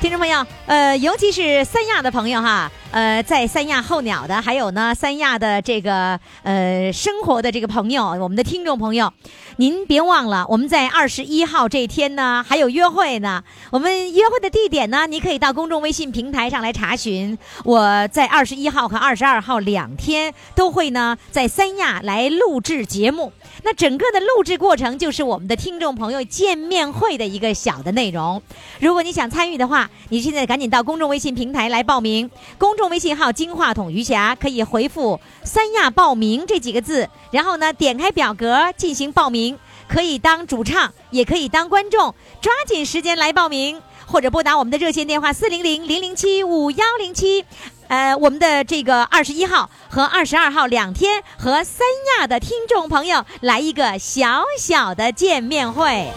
听众朋友，呃，尤其是三亚的朋友哈，呃，在三亚候鸟的，还有呢，三亚的这个呃生活的这个朋友，我们的听众朋友，您别忘了，我们在二十一号这天呢，还有约会呢。我们约会的地点呢，你可以到公众微信平台上来查询。我在二十一号和二十二号两天都会呢，在三亚来录制节目。那整个的录制过程就是我们的听众朋友见面会的一个小的内容。如果你想参与的话，你现在赶到公众微信平台来报名。公众微信号“金话筒余霞”可以回复“三亚报名”这几个字，然后呢点开表格进行报名，可以当主唱，也可以当观众，抓紧时间来报名，或者拨打我们的热线电话四零零零零七五幺零七。呃，我们的这个二十一号和二十二号两天和三亚的听众朋友来一个小小的见面会。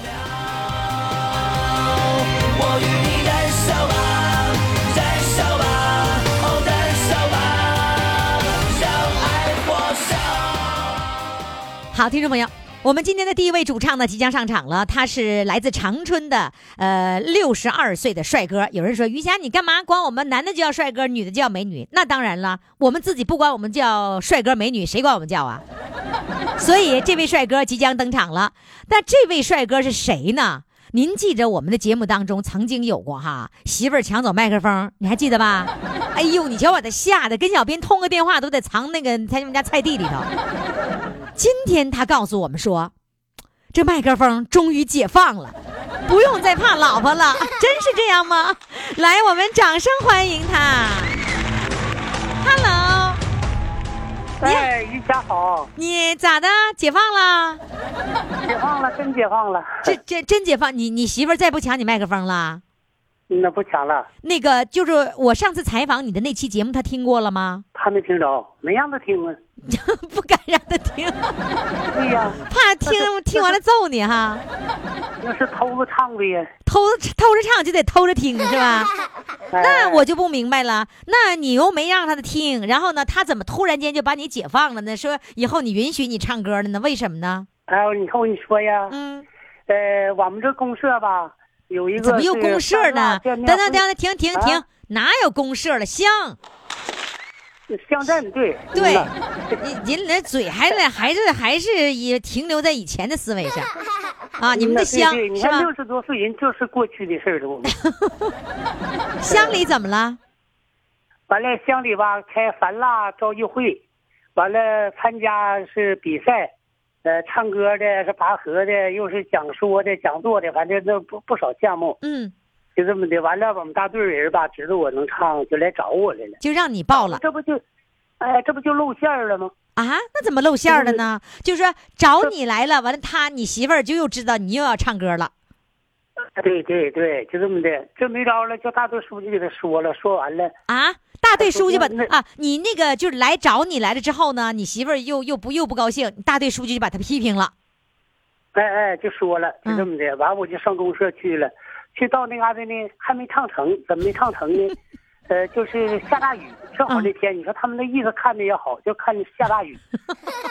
好，听众朋友，我们今天的第一位主唱呢即将上场了，他是来自长春的呃六十二岁的帅哥。有人说于霞，你干嘛管我们男的叫帅哥，女的叫美女？那当然了，我们自己不管我们叫帅哥美女，谁管我们叫啊？所以这位帅哥即将登场了。那这位帅哥是谁呢？您记着我们的节目当中曾经有过哈，媳妇儿抢走麦克风，你还记得吧？哎呦，你瞧把他吓得，跟小编通个电话都得藏那个他们家菜地里头。今天他告诉我们说，这麦克风终于解放了，不用再怕老婆了，真是这样吗？来，我们掌声欢迎他。Hello，哎，于霞好，你咋的？解放了？解放了，真解放了，这这真解放？你你媳妇儿再不抢你麦克风了？那不抢了，那个就是我上次采访你的那期节目，他听过了吗？他没听着，没让他听啊。不敢让他听，对呀，怕听听完了揍你哈。那是偷着唱的呀。偷偷着唱就得偷着听是吧？哎那我就不明白了，那你又没让他听，然后呢，他怎么突然间就把你解放了呢？说以后你允许你唱歌了呢？为什么呢？哎，你看我跟你说呀，嗯，呃，我们这公社吧，有一个怎么又公社呢？是等等等等，停停停，啊哪有公社了？乡乡镇对对嗯，你人那嘴还在 还是还是也停留在以前的思维上 啊！你们的乡对你是吧？看六十多岁人就是过去的事儿了。我们 乡里怎么了？完了乡里吧开烦蜡招艺会，完了参加是比赛，呃，唱歌的是拔河的，又是讲说的、讲座的，反正那不不少项目。嗯，就这么的，完了，我们大队人吧，知道我能唱，就来找我来了。就让你报了这不就，哎，这不就露馅儿了吗？啊？那怎么露馅儿了呢？就是说找你来了，完了他你媳妇儿就又知道你又要唱歌了。对对对，就这么的，这没招了，叫大队书记给他说了，说完了，啊，大队书记把啊，你那个就是来找你来了之后呢，你媳妇儿又又不又不高兴，大队书记就把他批评了。哎哎，就说了，就嗯这么的，完我就上公社去了，去到那嘎达呢，还没唱成，怎么没唱成呢？呃，就是下大雨，正好那天，你说他们那意思看着也好，就看着下大雨，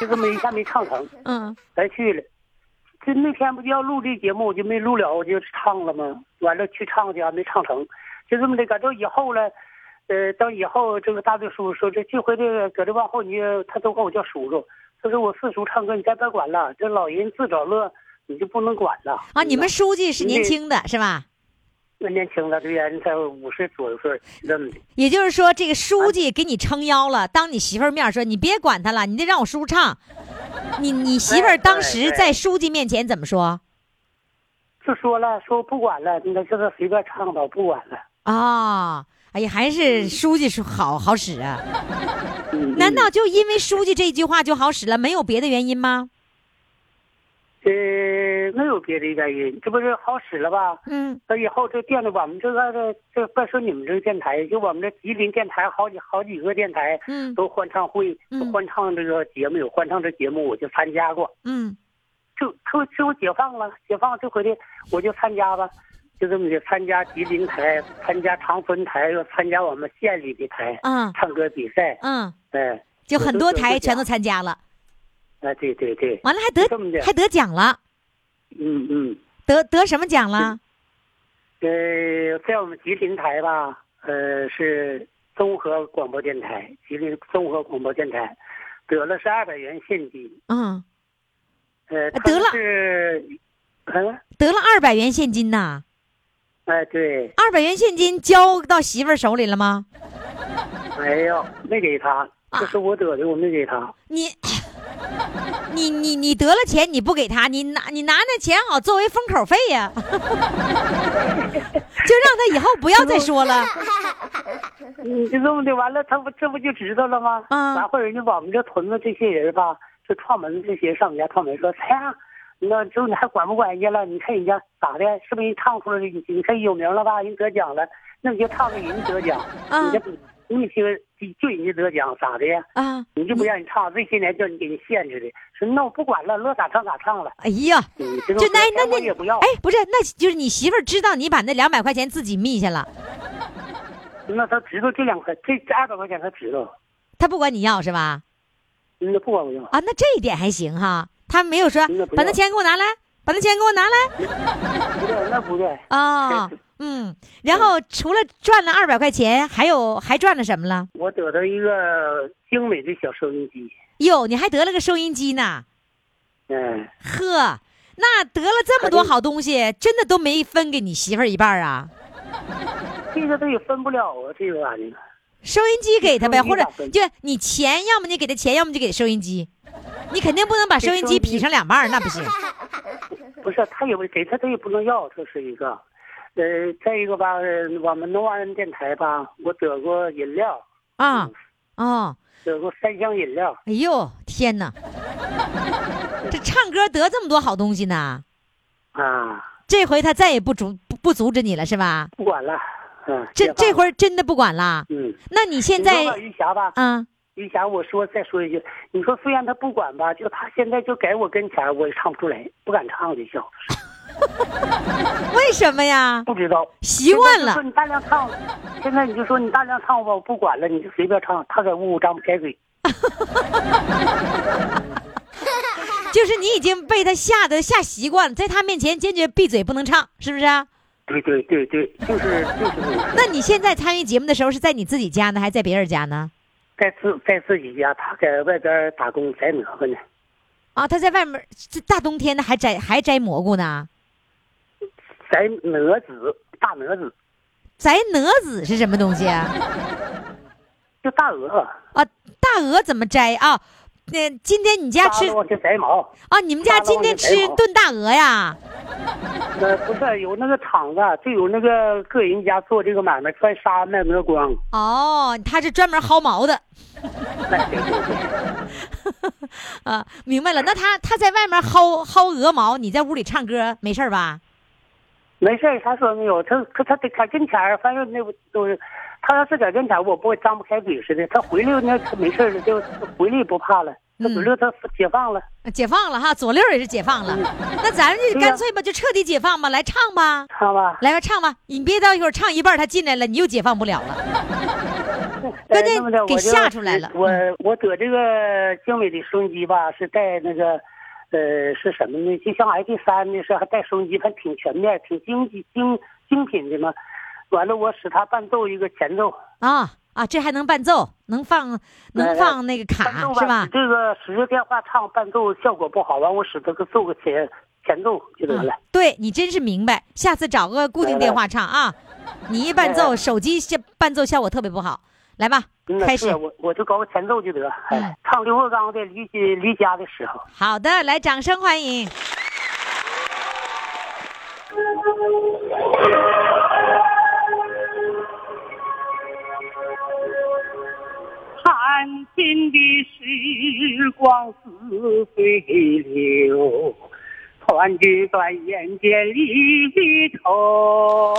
就这么一下没唱成，嗯咱去了。就那天不就要录这节目，我就没录了，我就唱了嘛？完了去唱去，还没唱成，就这么的。搁这以后了，呃，等以后这个大队叔叔说，这这回这个搁这往后你就他都管我叫叔叔，他说我四叔唱歌你再别管了，这老人自找乐，你就不能管了啊，你们书记是年轻的是吧？那年轻了，对呀，你才五十左右岁，这么的。也就是说，这个书记给你撑腰了，当你媳妇儿面说你别管他了，你得让我叔叔唱。你你媳妇儿当时在书记面前怎么说就说了，说不管了，那就是随便唱吧，不管了。啊？哎呀，还是书记是好好使啊？嗯难道就因为书记这句话就好使了，没有别的原因吗？呃没有别的原因，这不是好使了吧？嗯。那以后这电的我们这个这这别说你们这个电台，就我们这吉林电台好几好几个电台嗯。都欢唱会，嗯。都欢唱这个节目有欢唱这节目我就参加过。嗯。就就就解放了，解放这回的我就参加吧，就这么的参加吉林台，参加长春台，又参加我们县里的台，嗯。唱歌比赛，嗯，哎，就很多台全都都参加了，哎，对对对，完了还得还得奖了，嗯嗯，得得什么奖了？呃，在我们吉林台吧，呃，是综合广播电台，吉林综合广播电台，得了是二百元现金，嗯，呃，得了是，嗯，得了二百元现金呐，哎，对，二百元现金交到媳妇儿手里了吗？没有，没给他，这是我得的，我没给他。你，你你你得了钱你不给他，你拿你拿那钱好作为封口费呀、就让他以后不要再说了。你就这么的，完了，他不这不就知道了吗？嗯完后人家我们这屯子这些人吧，就串门这些上我们家串门说，哎呀，那之后你还管不管人家了？你看人家咋的？是不是人唱出来了？你你看有名了吧？人得奖了，那你就唱给人得奖，嗯你这你听就人家得奖咋的呀？啊，你就不让你唱，这些年叫你给你限制的，说那我不管了，乐咋唱咋唱了。哎呀，你这个就那那那也不要，哎，不是，那就是你媳妇知道你把那两百块钱自己密下了，那他知道这两块，这这二百块钱他知道，他不管你要是吧？那不管我要。啊，那这一点还行哈，他没有说把那钱给我拿来，把那钱给我拿来不对，那不对。啊、嗯，然后除了赚了二百块钱，还有还赚了什么了？我得到一个精美的小收音机，哟，你还得了个收音机呢，嗯，呵，那得了这么多好东西，真的都没分给你媳妇儿一半儿啊？这个他也分不了啊，这个玩意儿。收音机给他呗，或者就你钱，要么你给他钱，要么就给收音机，你肯定不能把收音机劈成两半儿，那不行。不是，他也不给他，他也不能要，这是一个。呃，再一个吧，呃我们农安电台吧，我得过饮料，啊，啊，得过三箱饮料。哎呦，天哪！这唱歌得这么多好东西呢，啊，这回他再也不阻不不阻止你了是吧？不管了，嗯。这这会儿真的不管了。嗯，那你现在于霞吧，啊，于霞，我说再说一句，你说虽然他不管吧，就他现在就在我跟前，我也唱不出来，不敢唱这小子，为什么呀？不知道。习惯了现在就说你大量唱，现在你就说你大量唱吧，我不管了，你就随便唱。他在屋张不开嘴，就是你已经被他吓得吓习惯了，在他面前坚决闭嘴不能唱，是不是啊？对对对对，就是就是那 那你现在参与节目的时候是在你自己家呢，还是在别人家呢？在自在自己家，他在外边打工摘蘑菇呢，啊，他在外面，这大冬天的还摘还摘蘑菇呢？摘蛾子，大蛾子，摘蛾子是什么东西啊？就大鹅，啊，大鹅怎么摘啊？那今天你家吃扒拉往下摘毛。啊？你们家今天吃炖大鹅呀？呃，不是有那个厂子，就有那个个人家做这个买卖，穿纱卖鹅光。哦，他是专门薅毛的 啊，明白了。那他他在外面薅薅鹅毛，你在屋里唱歌没事吧？没事儿，他说没有，他他他得在跟前儿，反正那不都是，他要是在跟前儿，我不会张不开嘴似的。他回来那他没事儿了，就回来不怕了。他嗯回来他解放了，解放了哈，左六也是解放了。那咱就干脆吧，就彻底解放吧，来唱吧，唱吧。来吧，唱吧。你别到一会儿唱一半，他进来了，你又解放不了了。关键给吓出来了我我得这个精美的收音机吧，是带那个，呃，是什么呢？就像 ID 三的是还带收音机，还挺全面，挺精精精精品的嘛。完了，我使它伴奏一个前奏，啊啊，这还能伴奏，能放能哎放那个卡是吧？这个使着电话唱伴奏效果不好，完我使这个奏个前前奏就得了。对你真是明白，下次找个固定电话唱啊。你一伴奏，哎手机效伴奏效果特别不好。来吧，开始，我我就搞个前奏就得，唱刘和刚的《离家离家的时候》。好的，来掌声欢迎。弹尽的时光似水流，团聚在眼间里头。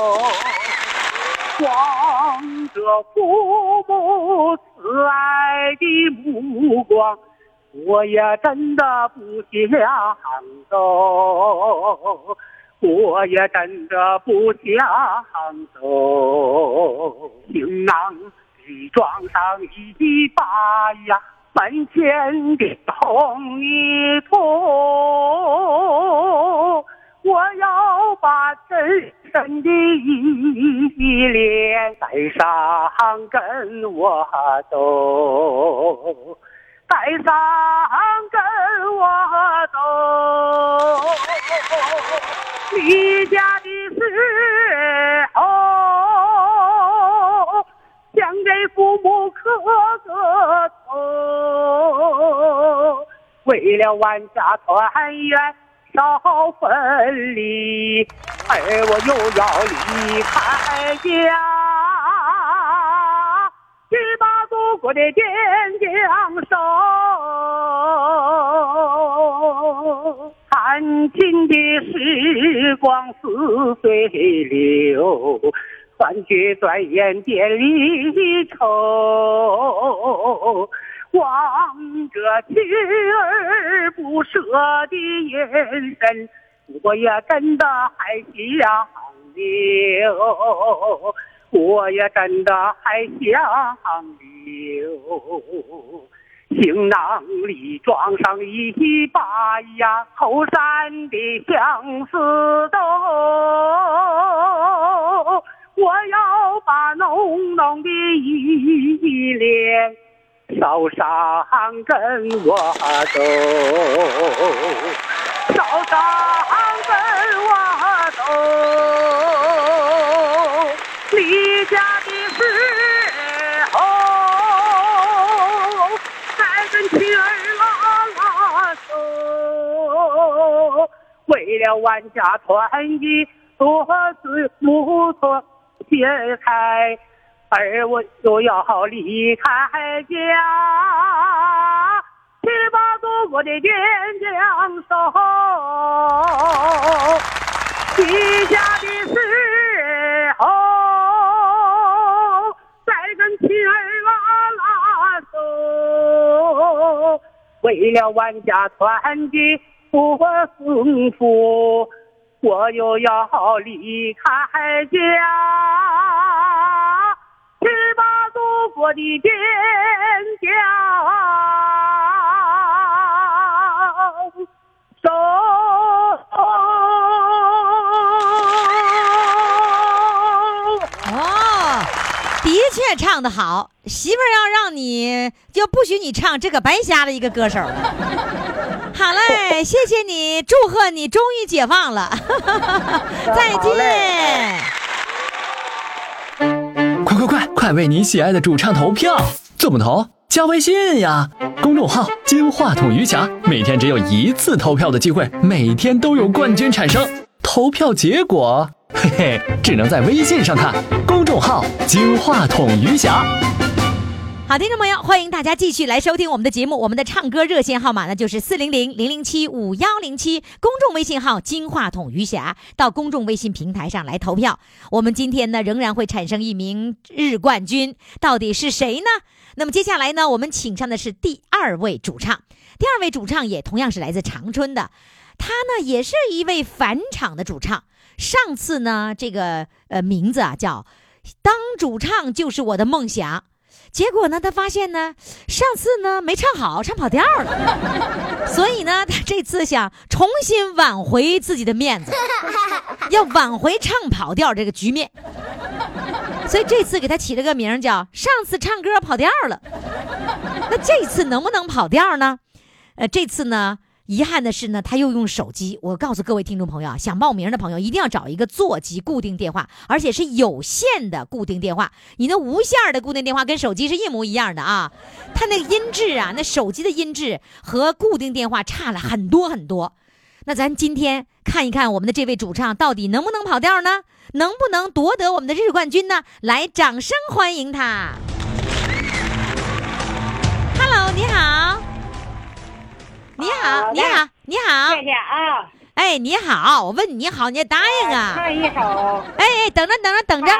望着父母慈爱的目光，我也真的不想走，我也真的不想走。行囊里装上一把呀门前的红泥土，我要把真真的依恋带上跟我走，带上跟我走。离家的时候，想给父母磕个头，为了万家团圆少分离，而我又要离开家，去把祖国的边疆守。弹琴的时光似水流，欢聚转眼间离愁。望着妻儿不舍的眼神，我也真的还想留，我也真的还想留。行囊里装上一把呀后山的相思豆，我要把浓浓的依恋捎上跟我走，捎上跟我走，离家的时候。再跟妻儿拉拉手，为了万家团聚多子木错解开，而我就要离开家，去把祖国的边疆守。离家的时候，再跟妻儿拉拉手，为了万家团聚多幸福，我又要离开家，去把祖国的边疆哦，的确唱得好，媳妇儿要让你就不许你唱，这可白瞎了一个歌手了。好嘞，谢谢你，祝贺你终于解放了，再好见。快快快，快为你喜爱的主唱投票！怎么投？加微信呀，公众号“金话筒余霞”，每天只有一次投票的机会，每天都有冠军产生。投票结果，嘿嘿，只能在微信上看。公众号“金话筒余霞”。好，听众朋友，欢迎大家继续来收听我们的节目。我们的唱歌热线号码呢，就是四零零零零七五幺零七，公众微信号“金话筒余霞”，到公众微信平台上来投票。我们今天呢，仍然会产生一名日冠军，到底是谁呢？那么接下来呢，我们请上的是第二位主唱，第二位主唱也同样是来自长春的，他呢也是一位返场的主唱。上次呢，这个呃名字啊叫“当主唱就是我的梦想”。结果呢，他发现呢，上次呢没唱好，唱跑调了，所以呢，他这次想重新挽回自己的面子，要挽回唱跑调这个局面，所以这次给他起了个名叫“上次唱歌跑调了”。那这次能不能跑调呢？呃，这次呢，遗憾的是呢，他又用手机。我告诉各位听众朋友啊，想报名的朋友一定要找一个座机固定电话，而且是有线的固定电话。你那无线的固定电话跟手机是一模一样的啊，它那个音质啊，那手机的音质和固定电话差了很多很多。那咱今天看一看我们的这位主唱到底能不能跑调呢？能不能夺得我们的日冠军呢？来，掌声欢迎他！Hello，你好，你好，你好，你好，谢谢啊，哎，你好，我问你你好，你也答应啊？唱一首。哎哎，等着等着等着，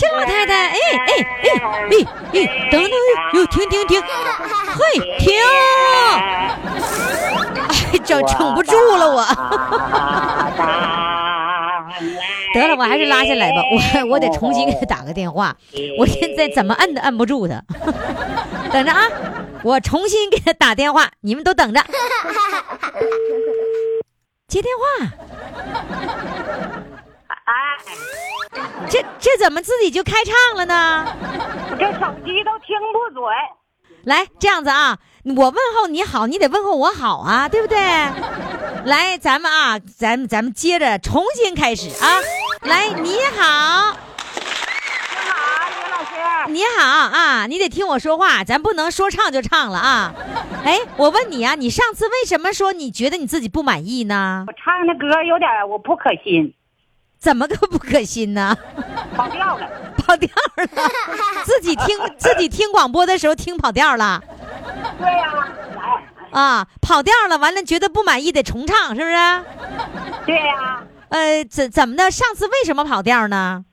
这老太太，哎哎哎哎哎，等等，哟，停停停，嘿，停，哎，整撑不住了我。得了，我还是拉下来吧，我我得重新给他打个电话，我现在怎么摁都摁不住他。等着啊，我重新给他打电话，你们都等着。接电话，哎，这这怎么自己就开唱了呢？我这手机都听不准。来，这样子啊，我问候你好，你得问候我好啊，对不对？来，咱们啊，咱们咱们接着重新开始啊。来，你好，你好，李老师。你好啊，你得听我说话，咱不能说唱就唱了啊。哎，我问你啊，你上次为什么说你觉得你自己不满意呢我？唱的歌有点我不可信，怎么个不可信呢？跑调了。跑调了，自己听自己听广播的时候听跑调了对呀、来，啊，跑调了，完了觉得不满意得重唱，是不是？对呀、呃，怎怎么的？上次为什么跑调呢？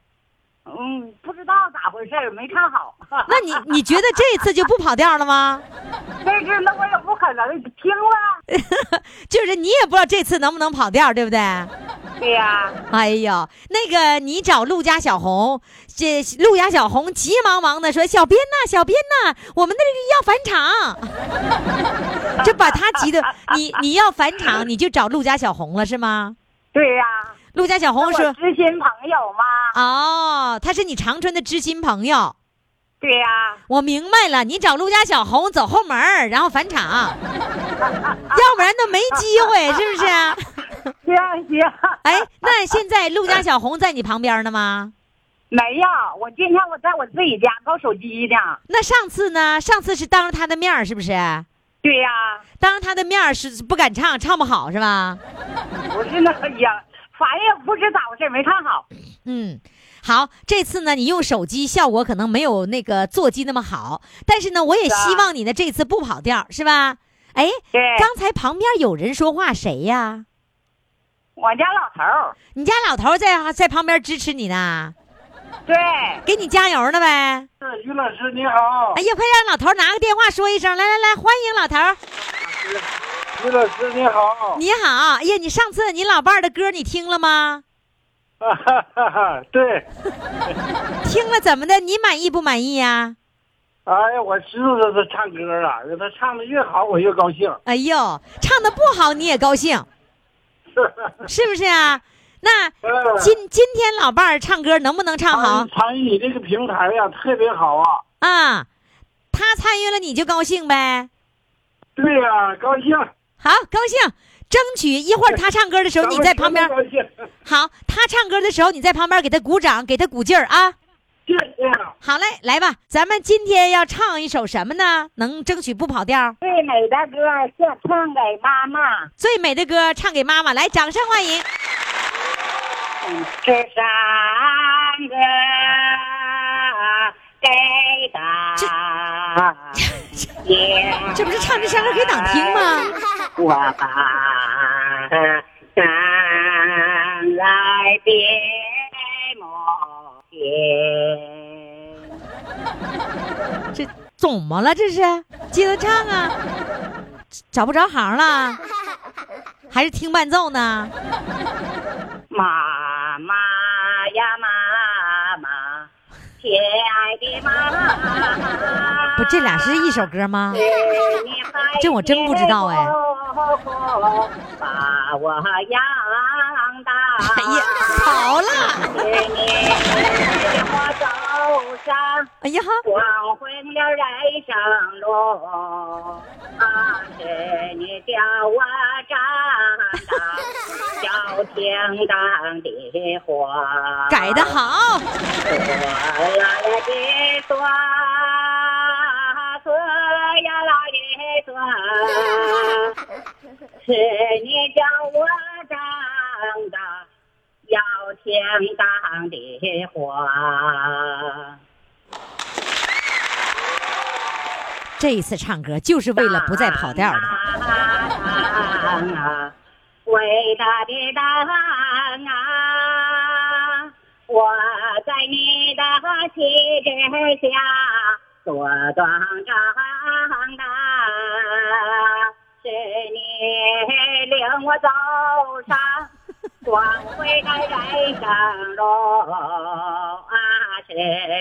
嗯，不知道咋回事没看好。那你你觉得这次就不跑调了吗？这次那我也不可能听了。就是你也不知道这次能不能跑调，对不对？对呀、哎呦，那个你找陆家小红，这陆家小红急忙忙的说：“小编呐，小编呐，我们那个要返场。”这把他急的，你你要返场，你就找陆家小红了是吗？对呀、陆家小红我说知心朋友吗。：“哦，他是你长春的知心朋友。”对呀、我明白了，你找陆家小红走后门儿然后返场，要不然都没机会，是不是？行行。哎，那现在陆家小红在你旁边呢吗？没有，我今天我在我自己家搞手机呢。那上次呢？上次是当着他的面儿是不是？对呀、当着他的面儿是不敢唱，唱不好是吧？不是那个呀，反正也不知咋回事，没看好。嗯，好，这次呢，你用手机效果可能没有那个座机那么好，但是呢，我也希望你呢这次不跑调，是吧？哎，对，刚才旁边有人说话，谁呀？我家老头儿，你家老头在在旁边支持你呢，对，给你加油呢呗。是于老师你好，哎呀，快让老头拿个电话说一声，来来来，欢迎老头儿。于老师你好，你好，哎呀，你上次你老伴儿的歌你听了吗？啊哈哈哈，对，听了怎么的？你满意不满意呀、哎呀，我知道他唱歌了，他唱的越好，我越高兴。哎呦，唱的不好你也高兴，是不是啊？那嗯今今天老伴儿唱歌能不能唱好参参与你这个平台呀，特别好啊。啊？他参与了你就高兴呗。对呀、高兴。好，高兴，争取一会儿他唱歌的时候你在旁边。好，他唱歌的时候你在旁边给他鼓掌，给他鼓劲儿啊。谢谢。好嘞，来吧，咱们今天要唱一首什么呢？能争取不跑调？最美的歌献唱给妈妈。最美的歌唱给妈妈，来，掌声欢迎。这三个给他，这不是唱这山歌给党听吗？我把山来别莫听。这怎么了？这是接着唱啊？找不着行了？还是听伴奏呢？妈妈呀，妈妈，亲爱的妈妈，不，这俩是一首歌吗？这 这我真不知道哎把我养大。哎呀，好了！哎呀，光辉的人生路，啊，是你叫我长大，要听党的话。改的好，我呀的孙，孙呀啦的孙，是你叫我长大，要天当的话。这一次唱歌就是为了不再跑调的。啊，伟大的党啊，我在你的旗帜下茁壮长大，是你领我走上光辉的人生路啊，是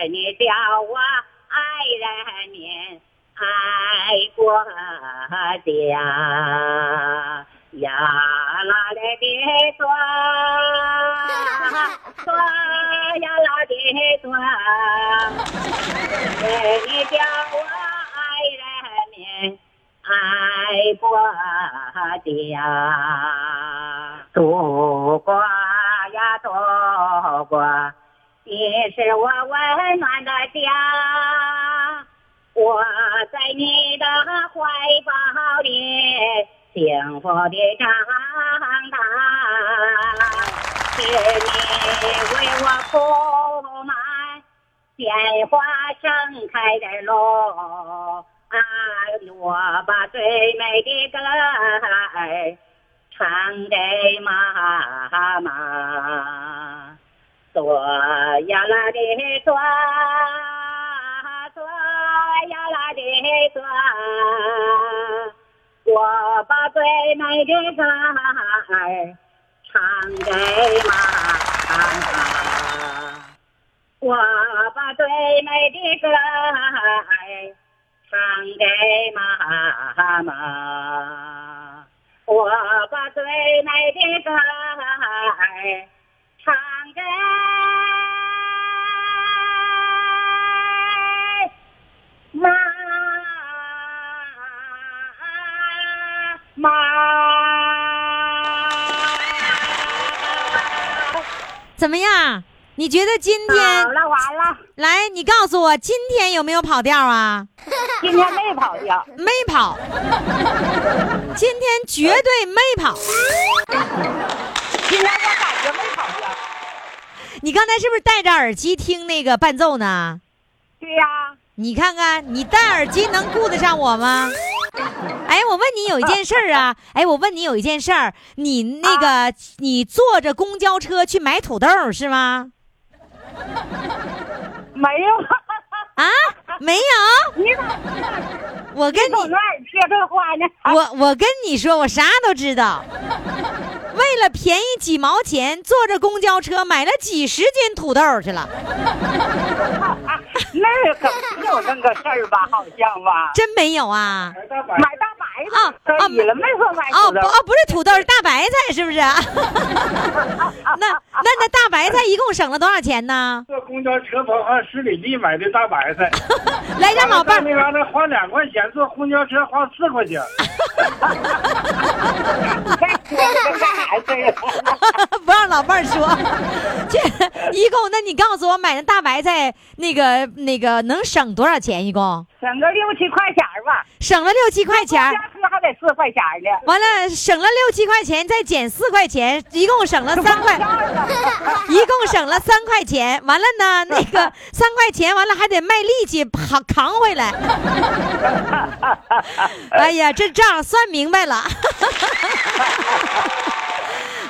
你教我爱人民。爱国家呀啦嘞的抓，抓呀啦的抓，你叫我爱人民，爱国家，祖国呀祖国，你是我温暖的家。我在你的怀抱里幸福的长大，是你为我铺满鲜花盛开的路，啊，我把最美的歌儿唱给妈妈，左呀啦的左。呀啦的歌，我把最美的歌儿唱给妈妈，我把最美的歌儿唱给妈妈，我把最美的歌儿唱给。怎么样？你觉得今天好了，完了，来？你告诉我，今天有没有跑调啊？今天没跑调，没跑，今天绝对没跑。今天我感觉没跑调。你刚才是不是戴着耳机听那个伴奏呢？对呀、你看看，你戴耳机能顾得上我吗？哎，我问你有一件事儿啊，哎，我问你有一件事儿，你那个、你坐着公交车去买土豆是吗？没有。啊，没有，你咋我跟你从哪儿接这话呢？我我跟你说，我啥都知道。为了便宜几毛钱，坐着公交车买了几十斤土豆去了，那可没有那个事儿吧？好像吧？真没有啊？买大白啊菜可以了，没说买。哦不哦，不是土豆，是大白菜，是不是？那那那大白菜一共省了多少钱呢？坐公交车跑上十里地买的大白菜，来，让老伴儿到那嘎达花两块钱，坐公交车花四块钱。再说这干啥事儿？不让老伴儿说，这一共，那你告诉我买的大白菜那个那个能省多少钱？一共省个六七块钱儿吧，省了六七块钱还得四块钱儿呢。完了省了六七块钱，再减四块钱，一共省了三块，一共省了三块钱。完了呢，那个三块钱完了还得卖力气扛扛回来。哎呀，这账算明白了。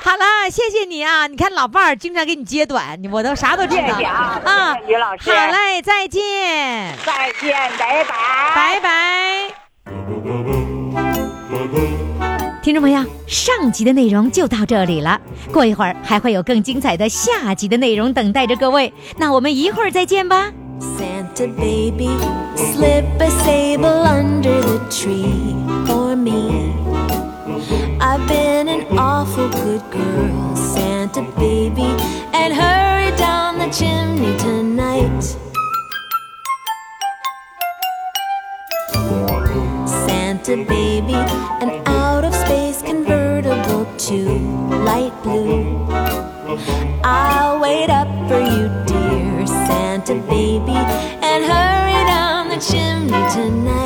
好了，谢谢你啊！你看老伴儿经常给你揭短，你我都啥都知道谢谢啊谢谢于老师好嘞，再见，再见，拜拜。拜拜。听众朋友，上集的内容就到这里了，过一会儿还会有更精彩的下集的内容等待着各位，那我们一会儿再见吧。Santa baby, slip a sable under the tree for me. I've been an awful good girl, Santa baby, and hurry down the chimney tonight. Santa baby, an out of space convertible to light blue. I'll wait up for you, dear Santa baby, and hurry down the chimney tonight.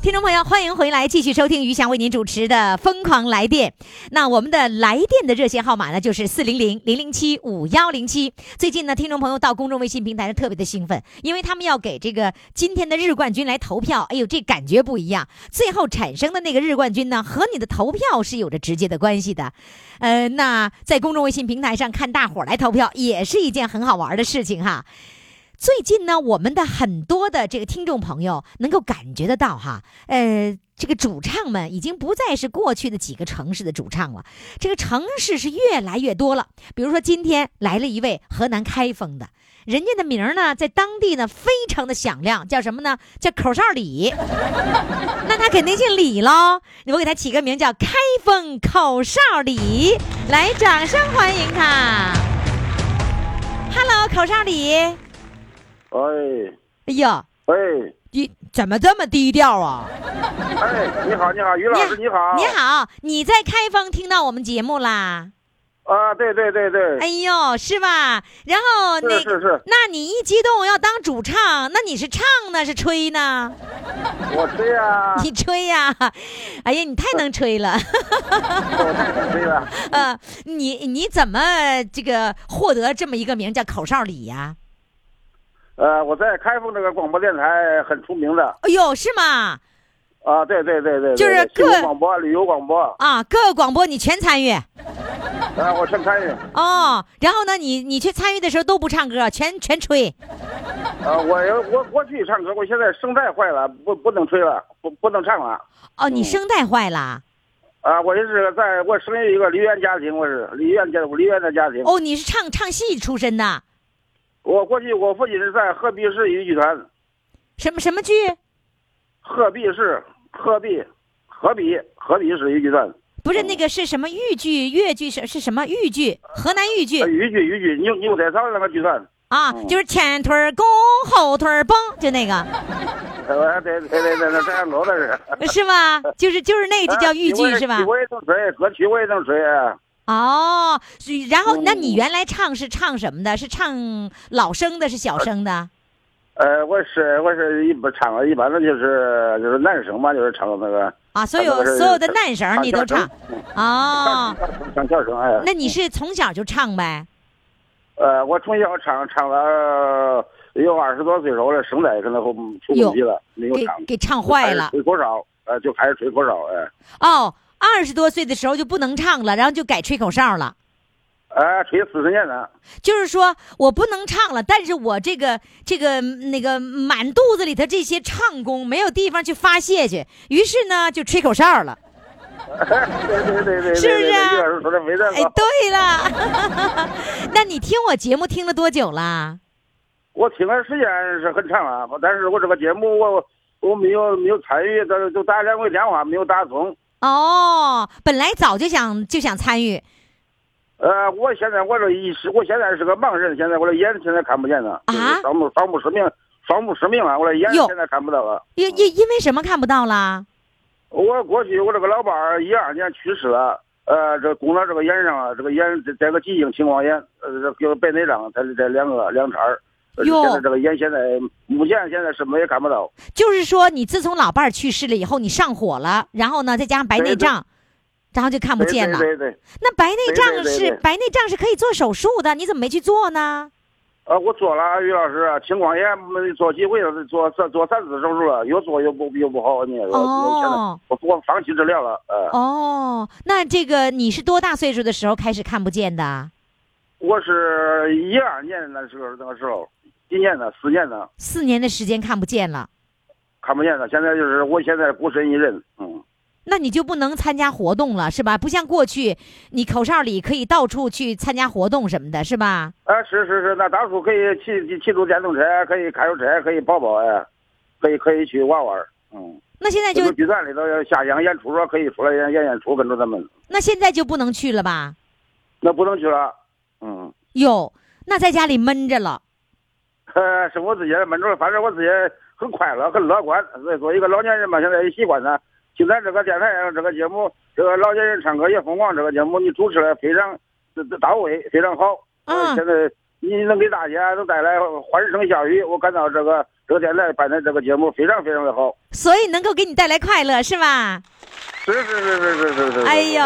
听众朋友，欢迎回来，继续收听于翔为您主持的《疯狂来电》。那我们的来电的热线号码呢，就是四零零零零七五幺零七。最近呢，听众朋友到公众微信平台特别的兴奋，因为他们要给这个今天的日冠军来投票。哎呦，这感觉不一样！最后产生的那个日冠军呢，和你的投票是有着直接的关系的。呃，那在公众微信平台上看大伙儿来投票，也是一件很好玩的事情哈。最近呢，我们的很多的这个听众朋友能够感觉得到哈，呃，这个主唱们已经不再是过去的几个城市的主唱了，这个城市是越来越多了。比如说今天来了一位河南开封的，人家的名儿呢在当地呢非常的响亮，叫什么呢？叫口哨李。那他肯定姓李喽，我给他起个名叫开封口哨李，来，掌声欢迎他。Hello，口哨李。哎哎呀，哎你怎么这么低调啊？哎，你好你好，于老师你好。你好，你在开封听到我们节目啦？啊，对对对对。哎呦，是吧？然后那是是是那你一激动要当主唱，那你是唱呢是吹呢？我吹呀，你吹呀？哎呀，你太能吹了。我太能吹了。呃，你你怎么这个获得这么一个名叫口哨李呀？呃，我在开封这个广播电台很出名的哎呦，是吗？啊，对对对对，对就是各广播、旅游广播，啊，各个广播你全参与啊，我全参与。哦。然后呢，你你去参与的时候都不唱歌，全全吹。啊，我有我过去唱歌，我现在声带坏了，不不能吹了，不不能唱了。哦，你声带坏了。啊，我就是在我生于一个梨园家庭，我是梨园家我梨园的家庭。哦，你是唱唱戏出身的，我过去我父亲是在鹤壁市豫剧团，什么什么剧？鹤壁市鹤壁鹤壁鹤壁市豫剧团。不是那个是什么豫剧、越剧是是什么豫剧？河南豫剧呃豫剧豫剧牛牛仔草那个剧团。啊，就是前腿儿弓，后腿儿蹦，就那个呃，对对对对，那这样搞的是。是吧？就是就是那个就叫豫剧是吧曲？我也能吹，歌曲我也能吹。哦，然后那你嗯原来唱是唱什么的？是唱老生的，是小生的？呃，我是我是一般唱一般的就是就是男生嘛，就是唱那个啊，所有所有的男生你都唱 哦。唱小声哎。那你是从小就唱呗？呃，我从小唱唱了有二十多岁时候了，声带可能后出问题了，没有给唱，给唱坏了吹口哨，呃，就开始吹口哨，哎，哦，二十多岁的时候就不能唱了，然后就改吹口哨了。呃，吹四十年了。就是说我不能唱了，但是我这个这个那个满肚子里头这些唱功没有地方去发泄去，于是呢就吹口哨了。对对对对，是不是啊哎。，对了，那你听我节目听了多久了？我听的时间是很长啊，但是我这个节目我我没有没有参与，但是就打两回电话没有打通。哦，本来早就想就想参与，呃，我现在我这一是，我现在是个盲人，现在我的眼现在看不见了，啊双目双目失明，双目失明了，我的眼哟现在看不到了。因因因为什么看不到了？我过去我这个老伴儿一二年去世了，呃，这攻到这个眼上啊，这个眼这这个急性青光眼，呃，这个白内障，它是这两个两茬儿。呃哟现在这个眼现在目前现在什么也看不到。就是说你自从老伴儿去世了以后，你上火了，然后呢再加上白内障，然后就看不见了。对对那白内障是白内障是可以做手术的，你怎么没去做呢？呃，我做了，于老师，青光眼没做几回了，做做做三次手术了，又做又不又不好，你说，哦现在我我放弃治疗了，呃，哦，那这个你是多大岁数的时候开始看不见的？我是一二年那时候那个时候，今年了四年了四年的时间看不见了，看不见了，现在就是我现在孤身一人，嗯。那你就不能参加活动了，是吧？不像过去，你口哨里可以到处去参加活动什么的，是吧？啊，是是是，那当初可以骑骑骑住电动车，可以开着车，可以跑跑，哎，可以可以去玩玩，嗯。那现在就这个剧团里头要下乡演出说可以出来演演演出，跟着他们，那现在就不能去了吧？那不能去了，嗯。哟，那在家里闷着了。呃，是我自己闷住，反正我自己很快乐，很乐观。所以说，一个老年人嘛，现在也习惯了。听咱这个电台上这个节目，这个老年人唱歌也疯狂，这个节目你主持的非常到位，非常好。现在你能给大家都带来欢声笑语，我感到这个这个电台办的这个节目非常非常的好。所以能够给你带来快乐是吧？是是是是是是是。哎呦，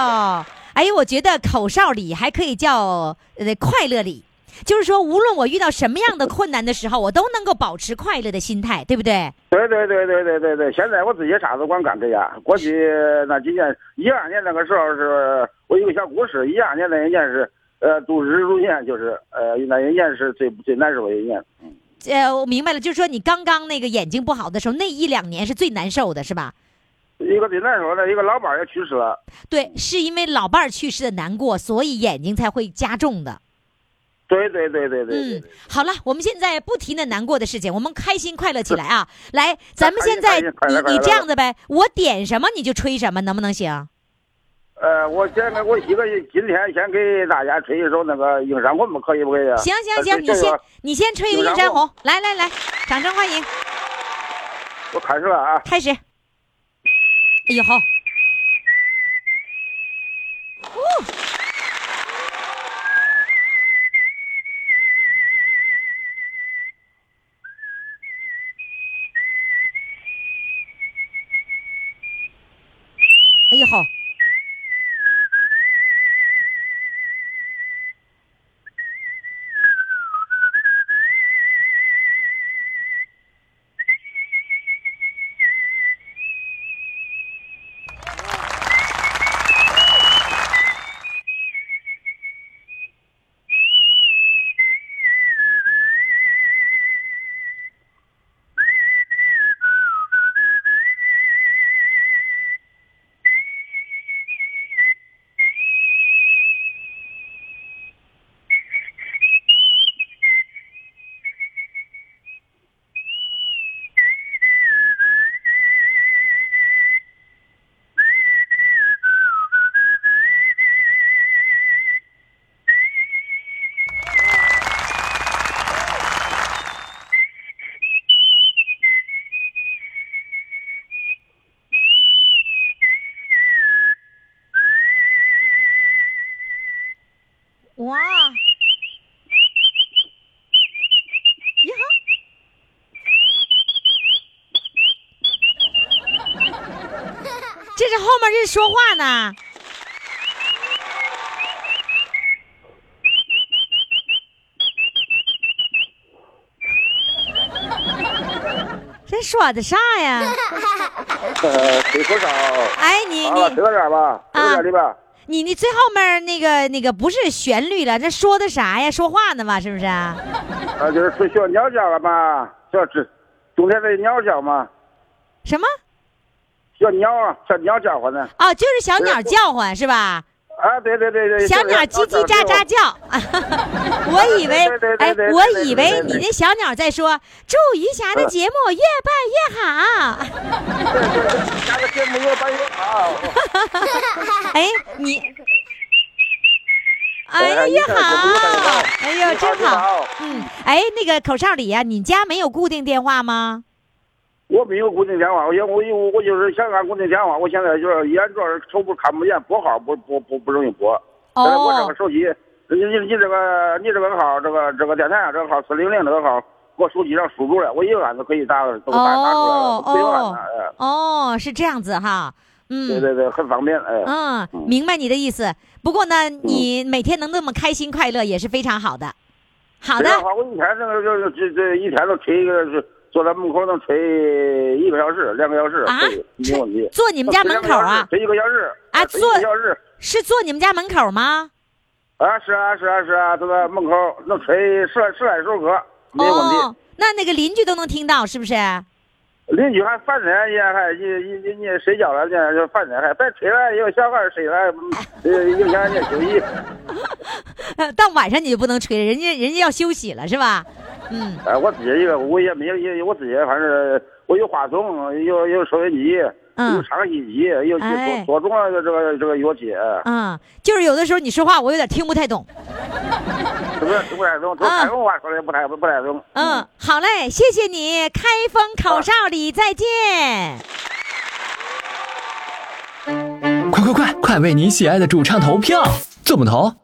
哎呦，我觉得口哨里还可以叫呃快乐里，就是说无论我遇到什么样的困难的时候，我都能够保持快乐的心态，对不对？对对对对对对对，现在我自己啥都光干这样。过去那几年，一二年那个时候是我有个小故事，一二年那一年是呃度日如年，就是呃那一年是最最难受的一年。呃，我明白了，就是说你刚刚那个眼睛不好的时候，那一两年是最难受的，是吧？一个最难受的，一个老伴儿也去世了。对，是因为老伴儿去世的难过，所以眼睛才会加重的。对对对对对对嗯，好了，我们现在不提那难过的事情，我们开心快乐起来啊！来，咱们现在你你这样子呗，我点什么你就吹什么，能不能行？呃，我先给我一个今天先给大家吹一首那个《映山红》吧，可以不可以啊？行行行，你先你先吹一个映山红映山红，来来来，掌声欢迎，我开始了啊。开始。哎呦好，说话呢。这说的啥呀？呃，吹口哨。哎，你，你。你你最后面那个那个不是旋律了，这说的啥呀？说话呢吧？是不是？啊，就是吹小鸟叫了嘛，叫这冬天的鸟叫嘛，什么？小鸟啊，小鸟叫唤呢。哦，就是小鸟叫唤是吧？啊，对对对对。小鸟叽叽喳喳叫 我以为哎我以为你那小鸟在说祝余霞的节目越办越好。下个节目越办越好。哎，你，哎呀，你好好，哎呦，真好。嗯，哎，那个口哨里呀，你家没有固定电话吗？我没有固定电话，我我有我就是想按固定电话，我现在就是眼主要是手不看不见，拨号不不不不容易拨。但是我这哦个手机，你你你这个你这个号，这个这个电台啊，这个号四零零这个号，我手机上输入了，我一按就可以打，都打打出来了，哦不用按哦是这样子哈。嗯，对对对，很方便，哎。嗯，明白你的意思。不过呢，你每天能那么开心快乐也是非常好的。好的我一天这个就是这这一天都吹一个，是坐在门口能吹一个小时、两个小时，啊没问题。坐你们家门口啊？吹一个小时啊坐个小时是坐你们家门口吗？啊，是啊是啊是啊，都在门口能吹十来十来首歌，没问题。哦，那那个邻居都能听到，是不是？邻居还烦人，也还你你你你睡觉了，人家就烦人，还别吹了，有小孩睡了，呃，影响人家休息。到晚上你就不能吹了，人家人家要休息了，是吧？嗯，哎，我自己一个，我也没有，也我自己反正我有话筒，有有收音机，嗯又唱一级，又哎多多种了这个这个乐器，嗯，就是有的时候你说话我有点听不太懂。是 不是不太懂？都啊山东话说的不太不太懂。嗯，好嘞，谢谢你，开封口哨里再见。快快快，快为你喜爱的主唱投票！怎么投？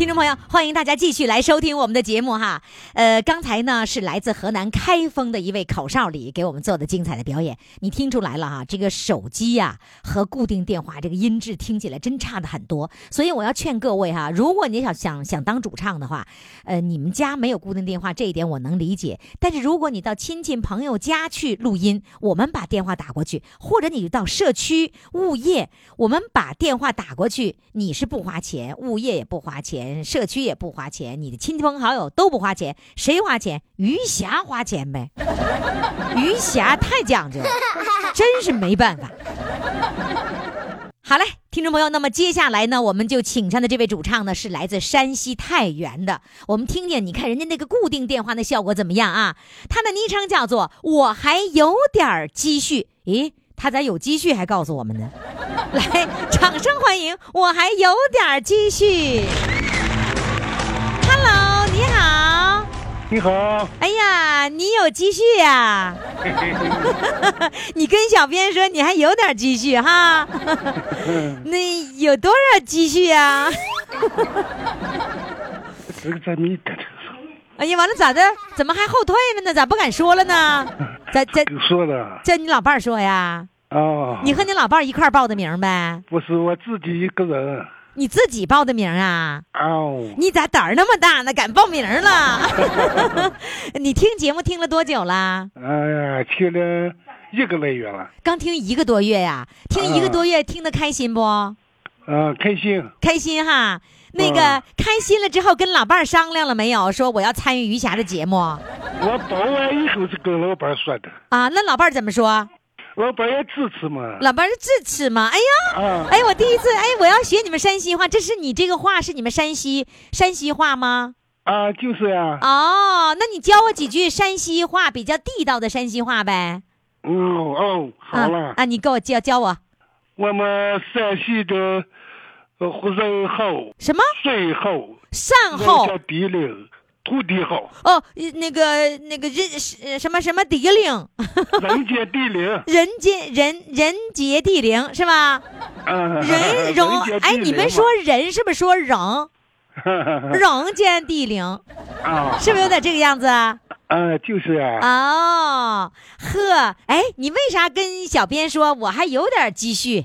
听众朋友，欢迎大家继续来收听我们的节目哈。呃，刚才呢是来自河南开封的一位口哨里给我们做的精彩的表演，你听出来了哈？这个手机呀、和固定电话这个音质听起来真差的很多，所以我要劝各位哈，如果你想想想当主唱的话，呃，你们家没有固定电话这一点我能理解，但是如果你到亲戚朋友家去录音，我们把电话打过去，或者你到社区物业，我们把电话打过去，你是不花钱，物业也不花钱。社区也不花钱，你的亲朋好友都不花钱，谁花钱？余霞花钱呗。余霞太讲究了，真是没办法。好嘞，听众朋友，那么接下来呢，我们就请上的这位主唱呢是来自山西太原的。我们听听，你看人家那个固定电话的效果怎么样啊？他的昵称叫做“我还有点积蓄”。咦，他咋有积蓄还告诉我们呢？来，掌声欢迎！我还有点积蓄。你好，哎呀，你有积蓄呀、你跟小编说你还有点积蓄哈，那有多少积蓄呀、哎呀，完了咋的？怎么还后退了呢？咋不敢说了呢？在在说的叫你老伴儿说呀？啊，你和你老伴儿一块报的名呗？不是我自己一个人你自己报的名啊？哦，你咋胆儿那么大呢？敢报名了？你听节目听了多久了？哎呀，听了一个来月了，刚听一个多月呀？听一个多月，听得开心不？啊，开心，开心哈。那个、嗯开心了之后，跟老伴儿商量了没有？说我要参与余霞的节目我报完以后是跟老伴儿说的，啊？那老伴儿怎么说？老伴儿也支持嘛，老伴儿是支持嘛？哎呀，啊，哎，我第一次，哎，我要学你们山西话，这是你这个话是你们山西山西话吗？啊，就是呀，哦，那你教我几句山西话，比较地道的山西话呗。嗯哦，好了啊，啊，你给我教教我。我们山西的呃人好，什么？水好，善后。人家地灵，土地好，哦，那个那个人呃什么什么地灵，人杰地灵，人杰人人杰地灵是吧？啊，人容杰地哎，你们说人是不是说人人间地灵？啊是不是有点这个样子啊？啊，就是啊，哦，呵，哎，你为啥跟小编说我还有点积蓄？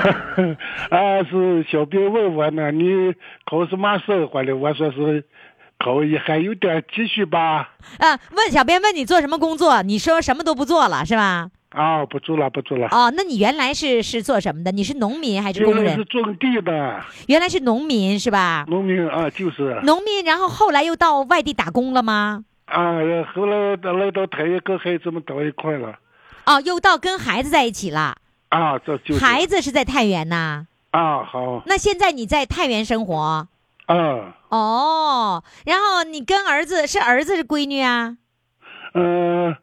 啊，是小编问我呢，你考什么生活的？我说是考一还有点积蓄吧。啊，问小编问你做什么工作，你说什么都不做了是吧？啊，不做了，不做了。哦，那你原来是是做什么的？你是农民还是工人是？种地的，原来是农民是吧？农民啊，就是农民，然后后来又到外地打工了吗？啊，后来到来到太原跟孩子们到一块了。哦，又到跟孩子在一起了。啊，这就是孩子是在太原呐。啊，好那现在你在太原生活？啊，哦，然后你跟儿子是儿子是闺女啊？嗯、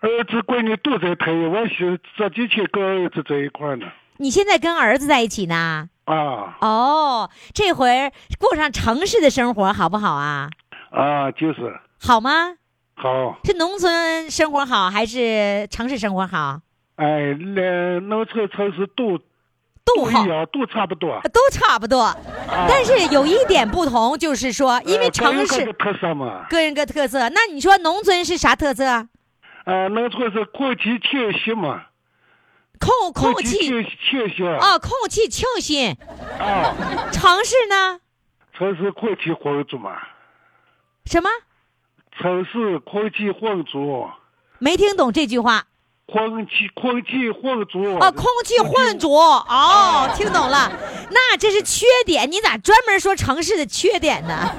儿子闺女都在太原，我是这几天跟儿子在一块儿呢。你现在跟儿子在一起呢？啊哦，这回过上城市的生活好不好啊？啊，就是好吗？好。是农村生活好还是城市生活好？哎，那农村城市都都好一，样，都差不多。都差不多。但是有一点不同，就是说，因为城市有各的特色嘛。个人个特色。那你说农村是啥特色？啊，农村是空气清新嘛，空空气气清清新啊，空气清新。啊，城市呢？城市空气浑浊嘛，什么？城市空气浑浊，没听懂这句话。空气空气混浊啊，空气混浊。哦，听懂了。那这是缺点，你咋专门说城市的缺点呢？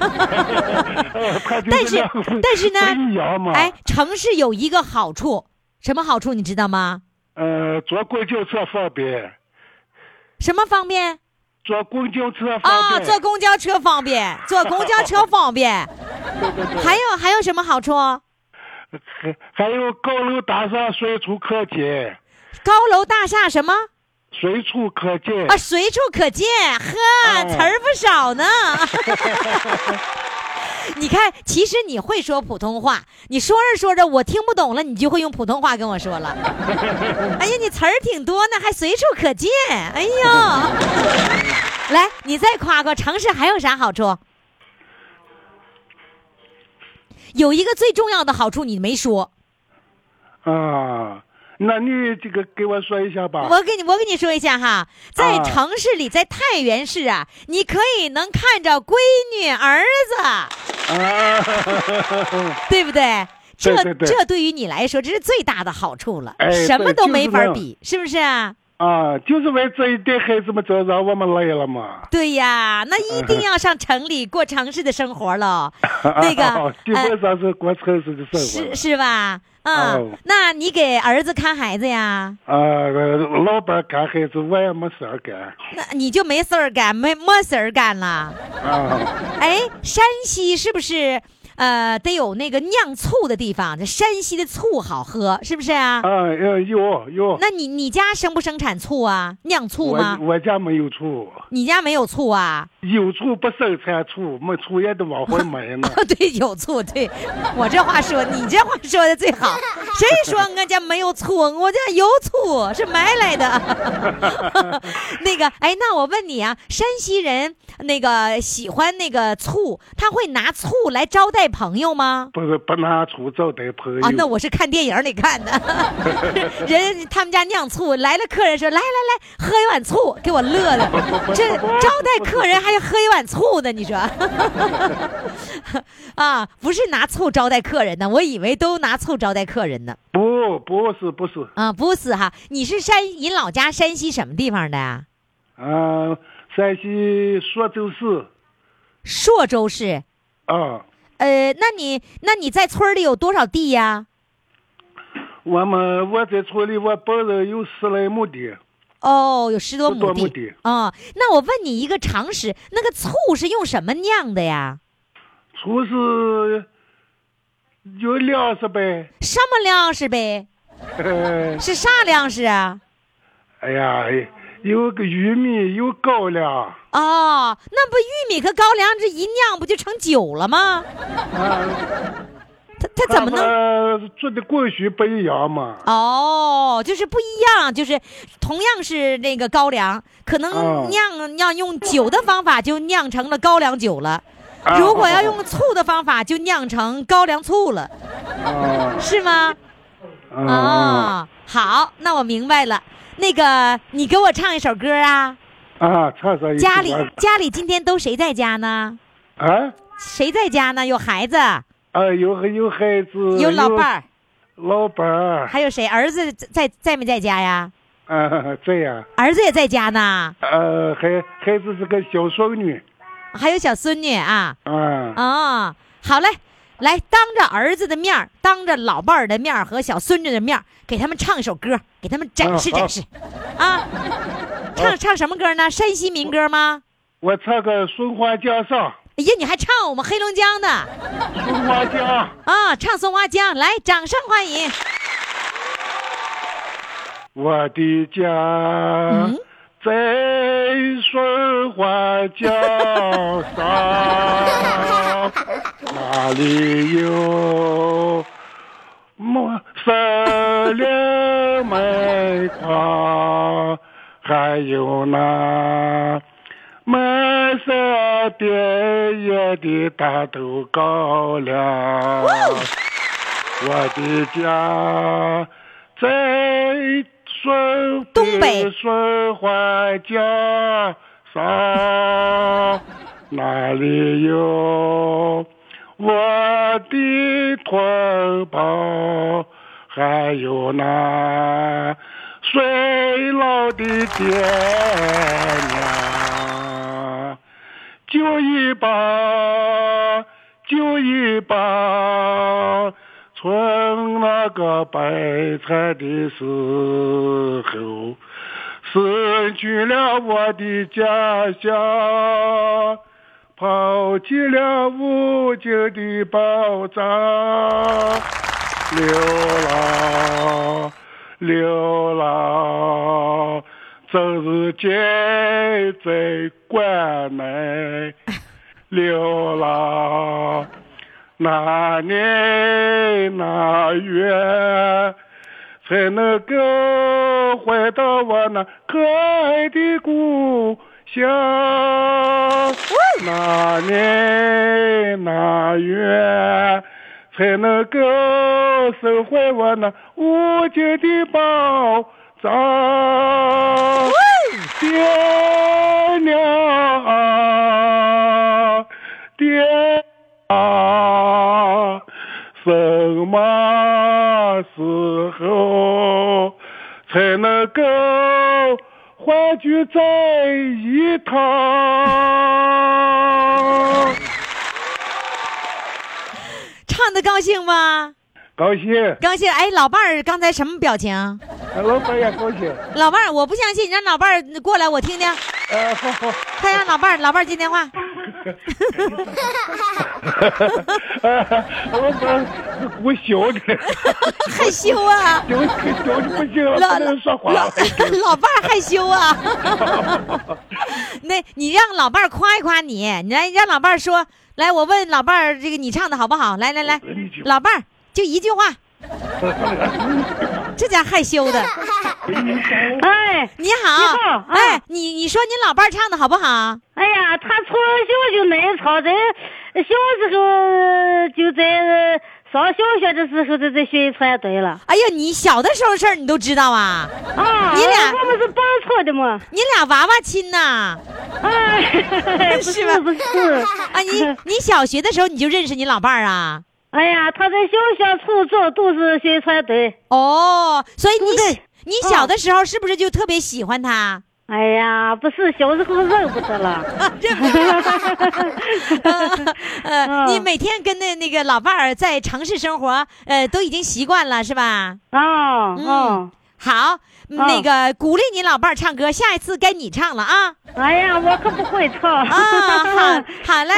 但是但是呢哎，城市有一个好处，什么好处你知道吗？呃，坐公交车方便，什么方便？坐公交车方啊，便。坐公交车方便，坐公交车方便。还有还有什么好处？还 还有高楼大厦随处可见，高楼大厦什么？随处可见。啊，随处可见，呵，哦词儿不少呢。你看，其实你会说普通话，你说着说着我听不懂了，你就会用普通话跟我说了。哎呀，你词儿挺多呢，还随处可见。哎呦，来，你再夸夸城市还有啥好处？有一个最重要的好处你没说，啊，那你这个给我说一下吧。我给你我给你说一下哈，在啊城市里，在太原市啊，你可以能看着闺女儿子。啊，对不对？这这对于你来说，这是最大的好处了，哎什么都没法比，是不是啊？啊，就是为这一点，孩子们就让我们来了嘛。对呀，那一定要上城里过城市的生活了，那个啊基呃本上是过城市的生活是。是吧？啊哦，那你给儿子看孩子呀？啊，老伴儿干孩子，我也没事儿干。那你就没事儿干，没没事儿干了？啊，哎，山西是不是呃得有那个酿醋的地方？这山西的醋好喝，是不是啊？啊，呃有有。那你你家生不生产醋啊？酿醋我吗？我家没有醋，你家没有醋啊？有醋不生产醋，没醋也得往回买呢。对，有醋。对我这话说，你这话说的最好。谁说我家没有醋？我家有醋，是买来的。那个，哎，那我问你啊，山西人那个喜欢那个醋，他会拿醋来招待朋友吗？不是不拿醋招待朋友。啊，那我是看电影里看的，人他们家酿醋来了，客人说来来来，喝一碗醋，给我乐的，这招待客人还要喝一碗醋呢，你说？啊，不是拿醋招待客人呢，我以为都拿醋招待客人呢。不不是不是，啊，不是哈，你是山，你老家山西什么地方的呀？啊，山西朔州市朔州市。啊，呃，那你那你在村里有多少地呀？我们我在村里，我本人有十来亩地。哦，有十多亩地。亩地哦，那我问你一个常识，那个醋是用什么酿的呀？醋是有粮食呗。什么粮食呗？是啥粮食啊？哎呀，有个玉米，有高粱。哦，那不玉米和高粱这一酿不就成酒了吗？啊，它它怎么能？做的工序不一样嘛？哦，就是不一样，就是同样是那个高粱，可能酿酿要用酒的方法就酿成了高粱酒了。啊如果要用醋的方法，就酿成高粱醋了，啊是吗？啊哦，好，那我明白了。那个，你给我唱一首歌啊？啊！唱上一句家里家里今天都谁在家呢？啊谁在家呢？有孩子，啊，有有孩子，有老伴儿，老伴儿，还有谁？儿子在在没在家呀？啊，这样，儿子也在家呢，呃，孩孩子是个小孙女，还有小孙女啊。啊，哦，好嘞，来当着儿子的面儿，当着老伴儿的面儿和小孙女的面儿，给他们唱一首歌，给他们展示展示，啊，唱唱什么歌呢？山西民歌吗？我唱个《松花江上哎呀，你还唱我们黑龙江的》，松花江，啊？唱松花江，来，掌声欢迎。我的家嗯在松花江上，那里有么三两麦筐，还有那满山遍野的大豆高粱。我的家在顺东北顺花江上，哪里有我的同胞，还有那衰老的爹娘，就一把，就一把。从那个白菜的时候，失去了我的家乡，抛弃了无尽的宝藏，流浪，流浪，整日间在关内流浪。那年那月才能够回到我那可爱的故乡？哪年哪月才能够收回我那无尽的宝藏？爹娘啊，爹啊，什么时候才能够欢聚在一堂？唱的高兴吗？高兴，高兴。哎，老伴儿刚才什么表情？老伴儿也高兴。老伴儿，我不相信，你让老伴儿过来，我听听。呃，好好。快让老伴儿，老伴儿接电话。老板是故小的，害羞啊！小小的不行了，老不能说话老了。老伴儿害羞啊！那你让老伴儿夸一夸你，你来让老伴儿说，来，我问老伴儿，这个你唱的好不好？来来来，老伴儿就一句话，这家害羞的。哎，你好，你好哎，你你说你老伴儿唱的好不好？哎呀，他从小就爱唱，在小时候就在上小学的时候就在学艺传队了。哎呀，你小的时候事儿你都知道啊？啊，你俩我们是帮错的嘛？你俩娃娃亲呐？哎，不是是吧不是啊，你你小学的时候你就认识你老伴儿啊？哎呀，他在小学、初中都是学艺传队。哦，所以你你小的时候是不是就特别喜欢他？哎呀，不是小时候认不得了。认不得。呃，你每天跟那那个老伴儿在城市生活，呃，都已经习惯了，是吧？哦哦，好，那个鼓励你老伴儿唱歌，下一次该你唱了啊！哎呀，我可不会唱。啊，好，好嘞。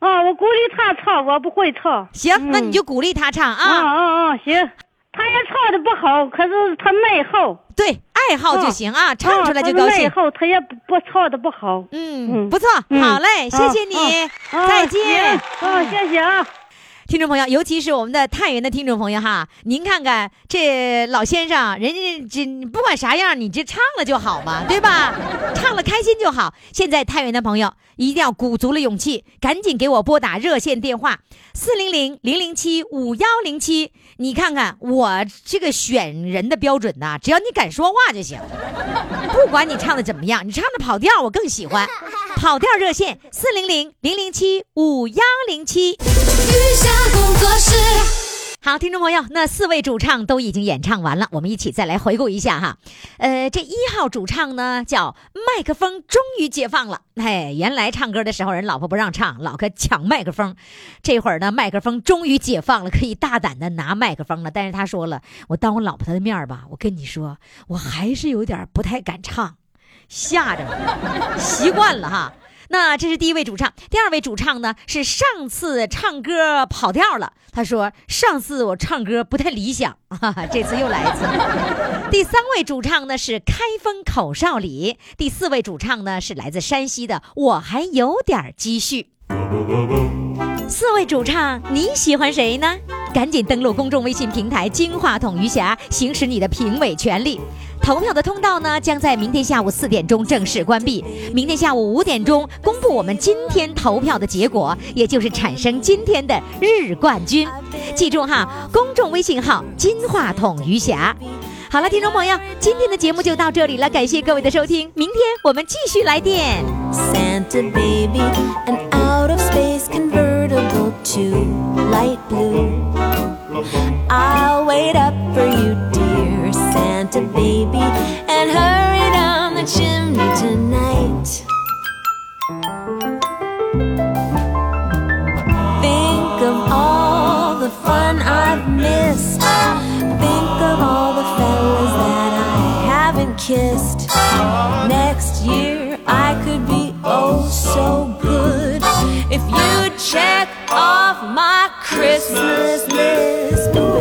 啊我鼓励他唱，我不会唱。行，那你就鼓励他唱啊啊。啊啊！行，他也唱的不好，可是他爱好。对，爱好就行啊，唱出来就高兴。爱好，他也不不唱的不好。嗯，不错，嗯好嘞，谢谢你，啊再见。行啊，谢谢啊。听众朋友，尤其是我们的太原的听众朋友哈，您看看这老先生，人家这不管啥样，你这唱了就好嘛，对吧？唱了开心就好。现在太原的朋友一定要鼓足了勇气，赶紧给我拨打热线电话四零零零零七五幺零七。你看看我这个选人的标准呐，只要你敢说话就行，不管你唱的怎么样，你唱的跑调我更喜欢。跑调热线四零零零零七五幺零七。雨下工作室。好，听众朋友，那四位主唱都已经演唱完了，我们一起再来回顾一下哈。呃，这一号主唱呢叫麦克风终于解放了，哎，原来唱歌的时候人老婆不让唱，老哥抢麦克风，这会儿呢麦克风终于解放了，可以大胆的拿麦克风了。但是他说了，我当我老婆的面吧，我跟你说，我还是有点不太敢唱，吓着我，习惯了哈。那这是第一位主唱，第二位主唱呢是上次唱歌跑调了。他说上次我唱歌不太理想，哈哈，这次又来一次。第三位主唱呢是开封口哨里，第四位主唱呢是来自山西的，我还有点积蓄。四位主唱，你喜欢谁呢？赶紧登录公众微信平台“金话筒余霞”，行使你的评委权利。投票的通道呢，将在明天下午四点钟正式关闭。明天下午五点钟公布我们今天投票的结果，也就是产生今天的日冠军。记住哈，公众微信号“金话筒余霞”。好了，听众朋友，今天的节目就到这里了，感谢各位的收听，明天我们继续来电。Santa baby, an out of space to light blue. I'll wait up for you, dear Santa baby, and hurry down the chimney tonight. Think of all the fun I've missed. Think of all the fellas that I haven't kissed. Next year I could be oh check off my Christmas list.